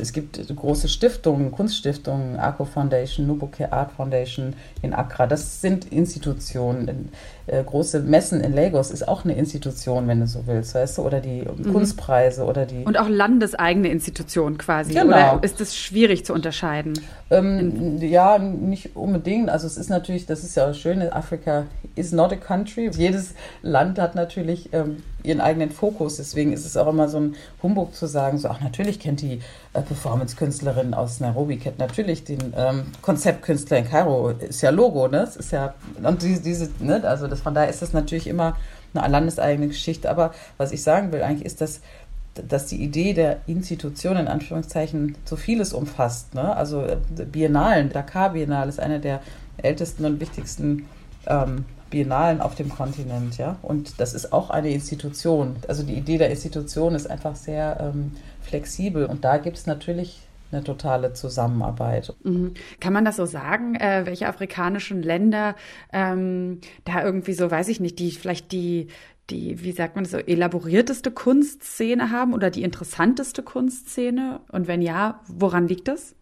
es gibt große Stiftungen, Kunststiftungen, Arco Foundation, Nubuke Art Foundation in Accra. Das sind Institutionen. Äh, große Messen in Lagos ist auch eine Institution, wenn du so willst, weißt du? Oder die mhm. Kunstpreise oder die. Und auch landeseigene Institutionen quasi. Genau. Oder ist das schwierig zu unterscheiden? Ähm, ja, nicht unbedingt. Also es ist natürlich, das ist ja auch schön, Afrika is not a country. Jedes Land hat natürlich ähm, ihren eigenen Fokus. Deswegen ist es auch immer so ein Humbug zu sagen, so, ach, natürlich kennt die äh, Performance-Künstlerin aus Nairobi, kennt natürlich den ähm, Konzeptkünstler in Kairo, ist ja Logo, ne? Das ist ja, und diese, diese ne? also das, von daher ist das natürlich immer eine landeseigene Geschichte. Aber was ich sagen will eigentlich ist, dass dass die Idee der Institution in Anführungszeichen so vieles umfasst. Ne? Also äh, Biennalen, Dakar Biennale ist eine der ältesten und wichtigsten ähm, Biennalen auf dem Kontinent, ja. Und das ist auch eine Institution. Also die Idee der Institution ist einfach sehr ähm, flexibel. Und da gibt es natürlich eine totale Zusammenarbeit. Mhm. Kann man das so sagen, äh, welche afrikanischen Länder ähm, da irgendwie so, weiß ich nicht, die vielleicht die, die, wie sagt man das so, elaborierteste Kunstszene haben oder die interessanteste Kunstszene? Und wenn ja, woran liegt das?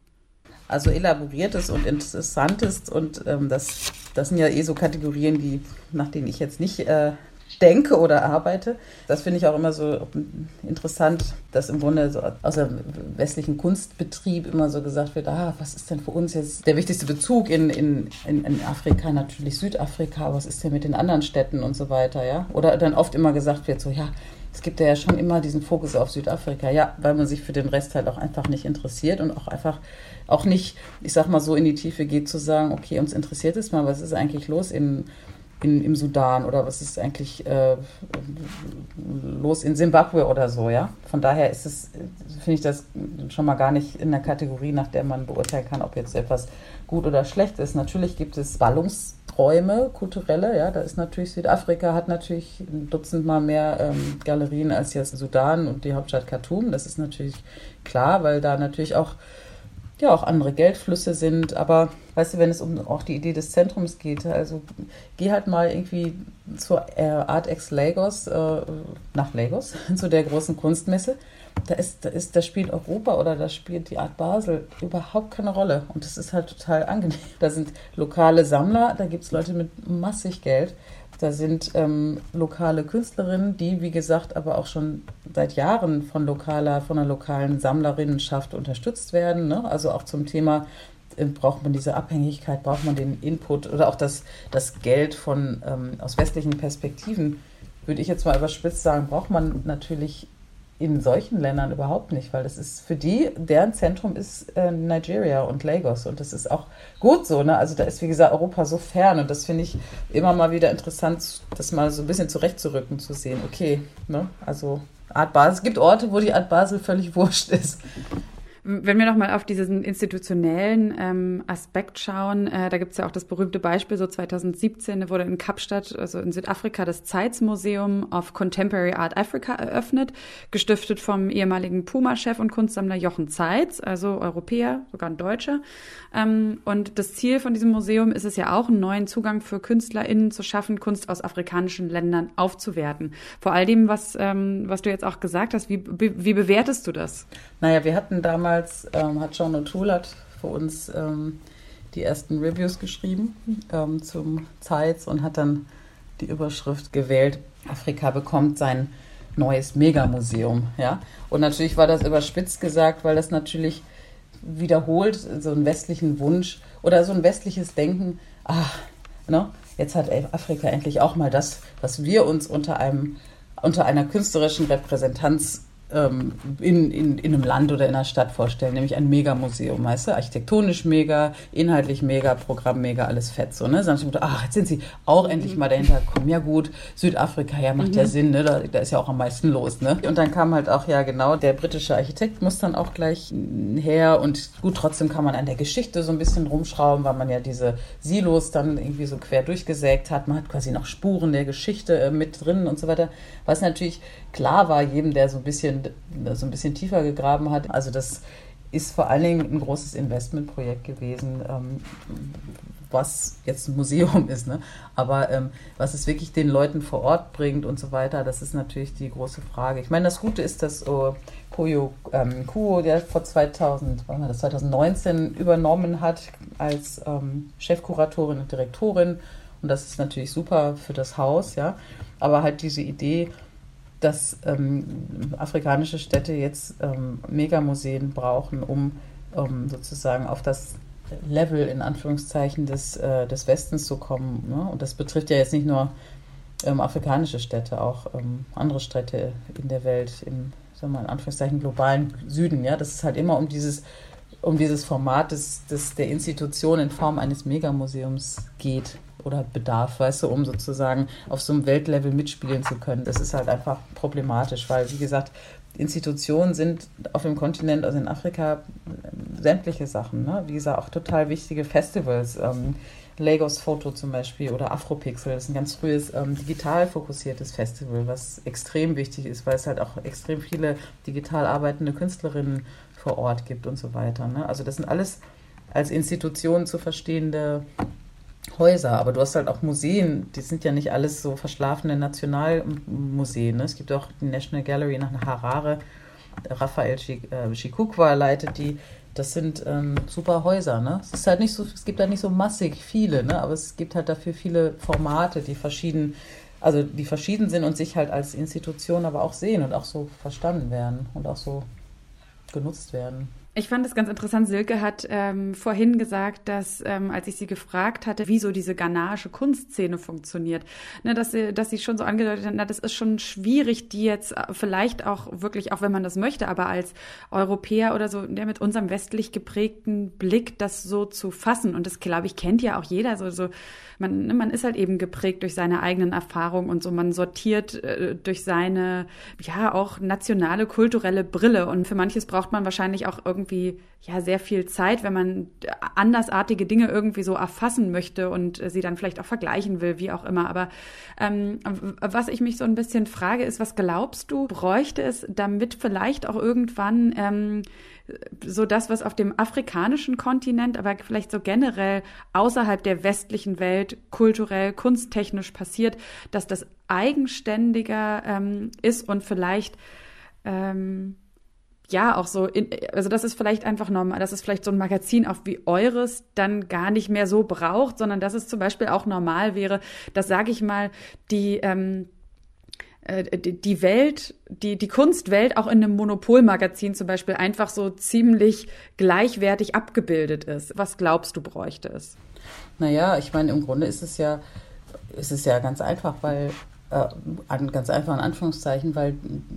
Also elaboriertes und interessantes und ähm, das, das sind ja eh so Kategorien, die, nach denen ich jetzt nicht äh, denke oder arbeite. Das finde ich auch immer so interessant, dass im Grunde so aus dem westlichen Kunstbetrieb immer so gesagt wird, ah, was ist denn für uns jetzt der wichtigste Bezug in, in, in, Afrika? Natürlich Südafrika, was ist denn mit den anderen Städten und so weiter, ja? Oder dann oft immer gesagt wird so, ja, es gibt ja schon immer diesen Fokus auf Südafrika, ja, weil man sich für den Rest halt auch einfach nicht interessiert und auch einfach auch nicht, ich sag mal so in die Tiefe geht zu sagen, okay, uns interessiert es mal, was ist eigentlich los in, in, im Sudan oder was ist eigentlich äh, los in Simbabwe oder so, ja. Von daher ist es, finde ich das schon mal gar nicht in der Kategorie, nach der man beurteilen kann, ob jetzt etwas gut oder schlecht ist. Natürlich gibt es Ballungsträume, kulturelle, ja, da ist natürlich Südafrika hat natürlich ein Dutzend mal mehr ähm, Galerien als jetzt Sudan und die Hauptstadt Khartoum. Das ist natürlich klar, weil da natürlich auch ja auch andere Geldflüsse sind. Aber weißt du, wenn es um auch die Idee des Zentrums geht, also geh halt mal irgendwie zur äh, Art X Lagos, äh, nach Lagos, [laughs] zu der großen Kunstmesse. Da ist, da ist, da spielt Europa oder da spielt die Art Basel überhaupt keine Rolle. Und das ist halt total angenehm. Da sind lokale Sammler, da gibt es Leute mit massig Geld. Da sind ähm, lokale Künstlerinnen, die, wie gesagt, aber auch schon seit Jahren von lokaler, von einer lokalen Sammlerinnenschaft unterstützt werden. Ne? Also auch zum Thema, äh, braucht man diese Abhängigkeit, braucht man den Input oder auch das, das Geld von ähm, aus westlichen Perspektiven, würde ich jetzt mal überspitzt sagen, braucht man natürlich in solchen Ländern überhaupt nicht, weil das ist für die, deren Zentrum ist äh, Nigeria und Lagos und das ist auch gut so, ne? Also da ist wie gesagt Europa so fern und das finde ich immer mal wieder interessant, das mal so ein bisschen zurechtzurücken zu sehen. Okay, ne? Also Art Basel, es gibt Orte, wo die Art Basel völlig [laughs] wurscht ist. Wenn wir nochmal auf diesen institutionellen ähm, Aspekt schauen, äh, da gibt es ja auch das berühmte Beispiel, so 2017 wurde in Kapstadt, also in Südafrika, das Zeitz Museum of Contemporary Art Africa eröffnet, gestiftet vom ehemaligen Puma-Chef und Kunstsammler Jochen Zeitz, also Europäer, sogar ein Deutscher. Ähm, und das Ziel von diesem Museum ist es ja auch, einen neuen Zugang für KünstlerInnen zu schaffen, Kunst aus afrikanischen Ländern aufzuwerten. Vor all dem, was, ähm, was du jetzt auch gesagt hast, wie, wie bewertest du das? Naja, wir hatten damals damals ähm, hat John O'Toole hat für uns ähm, die ersten Reviews geschrieben ähm, zum Zeitz und hat dann die Überschrift gewählt, Afrika bekommt sein neues Megamuseum. Ja? Und natürlich war das überspitzt gesagt, weil das natürlich wiederholt so einen westlichen Wunsch oder so ein westliches Denken, ach, ne, jetzt hat Afrika endlich auch mal das, was wir uns unter einem unter einer künstlerischen Repräsentanz ähm, in, in, in einem Land oder in einer Stadt vorstellen, nämlich ein Megamuseum, weißt du? Architektonisch mega, inhaltlich mega, Programm mega, alles fett so, ne? Sondern ich ach, jetzt sind sie auch mhm. endlich mal dahinter gekommen. Ja gut, Südafrika, ja, macht mhm. ja Sinn, ne? Da, da, ist ja auch am meisten los, ne? Und dann kam halt auch, ja genau, der britische Architekt muss dann auch gleich her und gut, trotzdem kann man an der Geschichte so ein bisschen rumschrauben, weil man ja diese Silos dann irgendwie so quer durchgesägt hat. Man hat quasi noch Spuren der Geschichte äh, mit drin und so weiter. Was natürlich klar war, jedem, der so ein bisschen, so ein bisschen tiefer gegraben hat. Also das ist vor allen Dingen ein großes Investmentprojekt gewesen, ähm, was jetzt ein Museum [laughs] ist. Ne? Aber ähm, was es wirklich den Leuten vor Ort bringt und so weiter, das ist natürlich die große Frage. Ich meine, das Gute ist, dass oh, Koyo ähm, Kuo, der vor 2000, das 2019 übernommen hat als ähm, Chefkuratorin und Direktorin. Und das ist natürlich super für das Haus, ja. Aber halt diese Idee, dass ähm, afrikanische Städte jetzt ähm, Megamuseen brauchen, um um sozusagen auf das Level in Anführungszeichen des, äh, des Westens zu kommen. Ne? Und das betrifft ja jetzt nicht nur ähm, afrikanische Städte, auch ähm, andere Städte in der Welt, im sagen wir mal, in Anführungszeichen globalen Süden. Ja? Das ist halt immer um dieses, um dieses Format des, des, der Institution in Form eines Megamuseums geht oder Bedarf, weißt du, um sozusagen auf so einem Weltlevel mitspielen zu können. Das ist halt einfach problematisch, weil, wie gesagt, Institutionen sind auf dem Kontinent, also in Afrika, sämtliche Sachen. Ne? Wie gesagt, auch total wichtige Festivals. Ähm, Lagos Photo zum Beispiel oder Afropixel, das ist ein ganz frühes ähm, digital fokussiertes Festival, was extrem wichtig ist, weil es halt auch extrem viele digital arbeitende Künstlerinnen vor Ort gibt und so weiter. Ne? Also das sind alles als Institutionen zu verstehende Häuser, aber du hast halt auch Museen, die sind ja nicht alles so verschlafene Nationalmuseen. Ne? Es gibt auch die National Gallery nach Harare, Raphael Chikukwa äh, leitet die. Das sind ähm, super Häuser, ne? Es ist halt nicht so, es gibt da nicht so massig viele, ne? Aber es gibt halt dafür viele Formate, die verschieden, also die verschieden sind und sich halt als Institution aber auch sehen und auch so verstanden werden und auch so genutzt werden. Ich fand es ganz interessant. Silke hat ähm, vorhin gesagt, dass, ähm, als ich sie gefragt hatte, wie so diese ghanaische Kunstszene funktioniert, ne, dass, sie, dass sie schon so angedeutet hat, na, das ist schon schwierig, die jetzt äh, vielleicht auch wirklich, auch wenn man das möchte, aber als Europäer oder so, der mit unserem westlich geprägten Blick das so zu fassen. Und das, glaube ich, kennt ja auch jeder. So, so man, ne, man ist halt eben geprägt durch seine eigenen Erfahrungen und so. Man sortiert äh, durch seine, ja, auch nationale, kulturelle Brille. Und für manches braucht man wahrscheinlich auch irgendwie irgendwie ja sehr viel Zeit, wenn man andersartige Dinge irgendwie so erfassen möchte und sie dann vielleicht auch vergleichen will, wie auch immer. Aber ähm, was ich mich so ein bisschen frage, ist, was glaubst du, bräuchte es, damit vielleicht auch irgendwann ähm, so das, was auf dem afrikanischen Kontinent, aber vielleicht so generell außerhalb der westlichen Welt kulturell, kunsttechnisch passiert, dass das eigenständiger ähm, ist und vielleicht ähm, ja auch so, in, also das ist vielleicht einfach normal, dass es vielleicht so ein Magazin auch wie eures dann gar nicht mehr so braucht, sondern dass es zum Beispiel auch normal wäre, dass, sage ich mal, die ähm, äh, die Welt, die, die Kunstwelt auch in einem Monopolmagazin zum Beispiel einfach so ziemlich gleichwertig abgebildet ist. Was glaubst du, bräuchte es? Naja, ich meine, im Grunde ist es ja, ist es ja ganz einfach, weil an, ganz einfach in Anführungszeichen, weil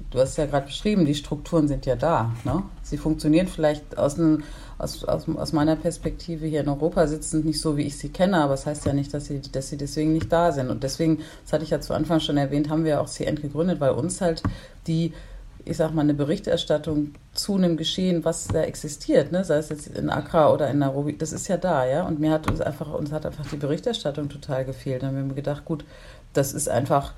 du hast ja gerade beschrieben, die Strukturen sind ja da. Ne? Sie funktionieren vielleicht aus, einem, aus, aus, aus, meiner Perspektive hier in Europa sitzend nicht so, wie ich sie kenne, aber es das heißt ja nicht, dass sie, dass sie deswegen nicht da sind. Und deswegen, das hatte ich ja zu Anfang schon erwähnt, haben wir auch CN gegründet, weil uns halt die ich sag mal, eine Berichterstattung zu einem Geschehen, was da existiert, ne? sei es jetzt in Accra oder in Nairobi, das ist ja da, ja. Und mir hat uns einfach, uns hat einfach die Berichterstattung total gefehlt. Dann haben wir gedacht, gut, das ist einfach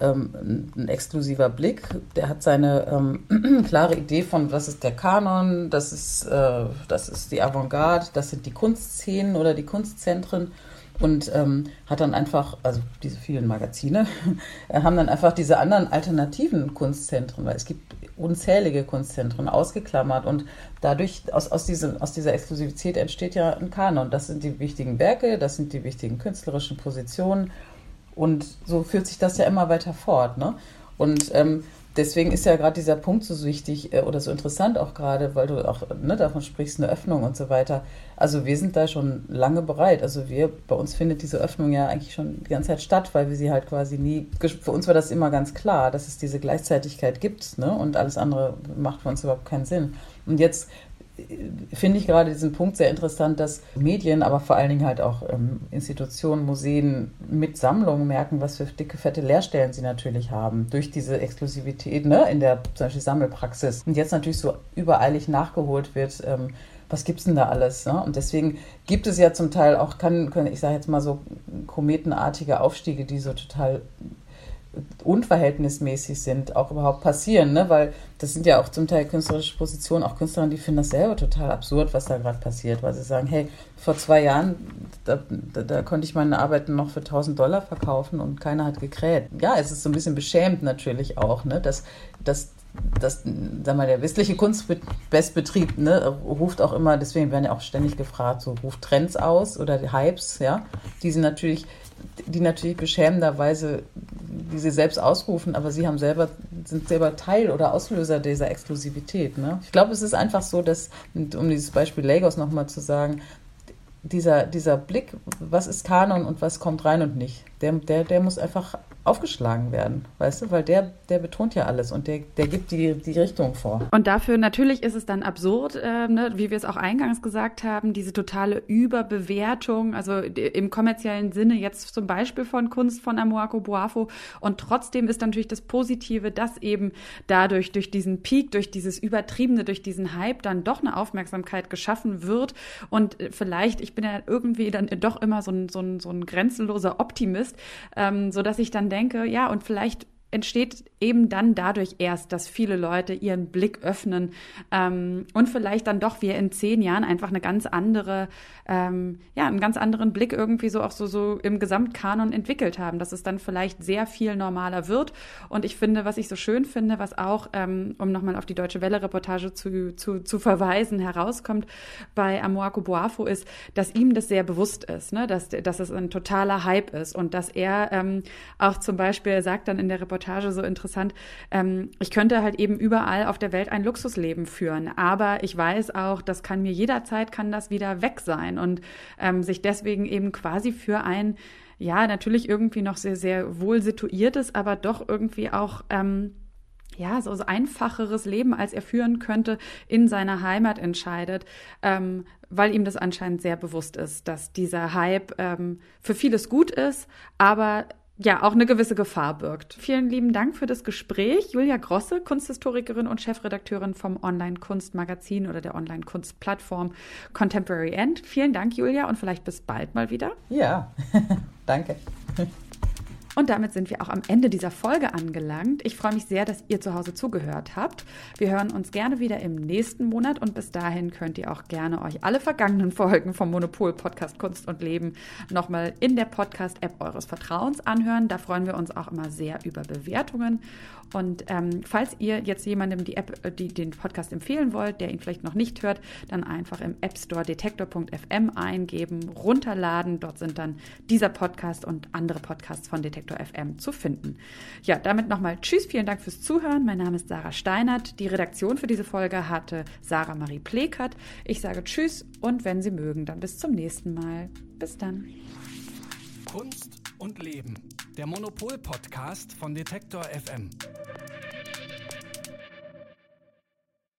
ähm, ein exklusiver Blick. Der hat seine ähm, [clears throat] klare Idee von, was ist der Kanon, das ist, äh, das ist die Avantgarde, das sind die Kunstszenen oder die Kunstzentren und ähm, hat dann einfach, also diese vielen Magazine, [laughs] haben dann einfach diese anderen alternativen Kunstzentren, weil es gibt unzählige Kunstzentren ausgeklammert und dadurch, aus, aus, diesem, aus dieser Exklusivität entsteht ja ein Kanon. Das sind die wichtigen Werke, das sind die wichtigen künstlerischen Positionen und so führt sich das ja immer weiter fort. Ne? Und ähm, deswegen ist ja gerade dieser Punkt so wichtig äh, oder so interessant auch gerade, weil du auch ne, davon sprichst, eine Öffnung und so weiter. Also wir sind da schon lange bereit. Also wir, bei uns findet diese Öffnung ja eigentlich schon die ganze Zeit statt, weil wir sie halt quasi nie, für uns war das immer ganz klar, dass es diese Gleichzeitigkeit gibt ne? und alles andere macht für uns überhaupt keinen Sinn. Und jetzt finde ich gerade diesen Punkt sehr interessant, dass Medien, aber vor allen Dingen halt auch ähm, Institutionen, Museen mit Sammlungen merken, was für dicke, fette Leerstellen sie natürlich haben durch diese Exklusivität ne, in der zum Beispiel Sammelpraxis. Und jetzt natürlich so übereilig nachgeholt wird, ähm, was es denn da alles? Ne? Und deswegen gibt es ja zum Teil auch, kann, können, ich sage jetzt mal so kometenartige Aufstiege, die so total unverhältnismäßig sind, auch überhaupt passieren, ne? weil das sind ja auch zum Teil künstlerische Positionen, auch Künstlerinnen, die finden das selber total absurd, was da gerade passiert, weil sie sagen, hey, vor zwei Jahren, da, da, da, konnte ich meine Arbeiten noch für 1000 Dollar verkaufen und keiner hat gekräht. Ja, es ist so ein bisschen beschämend natürlich auch, ne? dass, dass das, sag mal, der westliche Kunstbestbetrieb ne, ruft auch immer, deswegen werden ja auch ständig gefragt, so ruft Trends aus oder Hypes, ja, die sind natürlich, die natürlich beschämenderweise die sie selbst ausrufen, aber sie haben selber, sind selber Teil oder Auslöser dieser Exklusivität. Ne? Ich glaube, es ist einfach so, dass, um dieses Beispiel Lagos nochmal zu sagen, dieser, dieser Blick, was ist Kanon und was kommt rein und nicht, der, der, der muss einfach aufgeschlagen werden, weißt du, weil der, der betont ja alles und der, der gibt die, die Richtung vor. Und dafür natürlich ist es dann absurd, äh, ne, wie wir es auch eingangs gesagt haben, diese totale Überbewertung, also im kommerziellen Sinne jetzt zum Beispiel von Kunst von Amoako Boafo. Und trotzdem ist natürlich das Positive, dass eben dadurch, durch diesen Peak, durch dieses Übertriebene, durch diesen Hype dann doch eine Aufmerksamkeit geschaffen wird. Und vielleicht, ich bin ja irgendwie dann doch immer so ein, so ein, so ein grenzenloser Optimist, ähm, so dass ich dann denke, ja, und vielleicht entsteht eben dann dadurch erst, dass viele Leute ihren Blick öffnen ähm, und vielleicht dann doch wir in zehn Jahren einfach eine ganz andere, ähm, ja, einen ganz anderen Blick irgendwie so auch so, so im Gesamtkanon entwickelt haben, dass es dann vielleicht sehr viel normaler wird. Und ich finde, was ich so schön finde, was auch, ähm, um nochmal auf die Deutsche Welle-Reportage zu, zu, zu verweisen, herauskommt bei Amoako Boafo, ist, dass ihm das sehr bewusst ist, ne? dass, dass es ein totaler Hype ist und dass er ähm, auch zum Beispiel, sagt dann in der Reportage so interessant, interessant. Ähm, ich könnte halt eben überall auf der Welt ein Luxusleben führen, aber ich weiß auch, das kann mir jederzeit kann das wieder weg sein und ähm, sich deswegen eben quasi für ein ja natürlich irgendwie noch sehr sehr wohl situiertes, aber doch irgendwie auch ähm, ja, so, einfacheres Leben, als er führen könnte, in seiner Heimat entscheidet, ähm, weil ihm das anscheinend sehr bewusst ist, dass dieser Hype ähm, für vieles gut ist, aber ja auch eine gewisse Gefahr birgt. Vielen lieben Dank für das Gespräch. Julia Grosse, Kunsthistorikerin und Chefredakteurin vom Online-Kunstmagazin oder der Online-Kunstplattform Contemporary End. Vielen Dank, Julia, und vielleicht bis bald mal wieder. Ja, [laughs] danke. Und damit sind wir auch am Ende dieser Folge angelangt. Ich freue mich sehr, dass ihr zu Hause zugehört habt. Wir hören uns gerne wieder im nächsten Monat und bis dahin könnt ihr auch gerne euch alle vergangenen Folgen vom Monopol Podcast Kunst und Leben nochmal in der Podcast-App eures Vertrauens anhören. Da freuen wir uns auch immer sehr über Bewertungen. Und ähm, falls ihr jetzt jemandem die App, äh, die, den Podcast empfehlen wollt, der ihn vielleicht noch nicht hört, dann einfach im App Store detektor.fm eingeben, runterladen. Dort sind dann dieser Podcast und andere Podcasts von Detektor FM zu finden. Ja, damit nochmal Tschüss, vielen Dank fürs Zuhören. Mein Name ist Sarah Steinert. Die Redaktion für diese Folge hatte Sarah Marie Plekert. Ich sage Tschüss und wenn Sie mögen, dann bis zum nächsten Mal. Bis dann. Kunst und Leben. Der Monopol-Podcast von Detektor FM.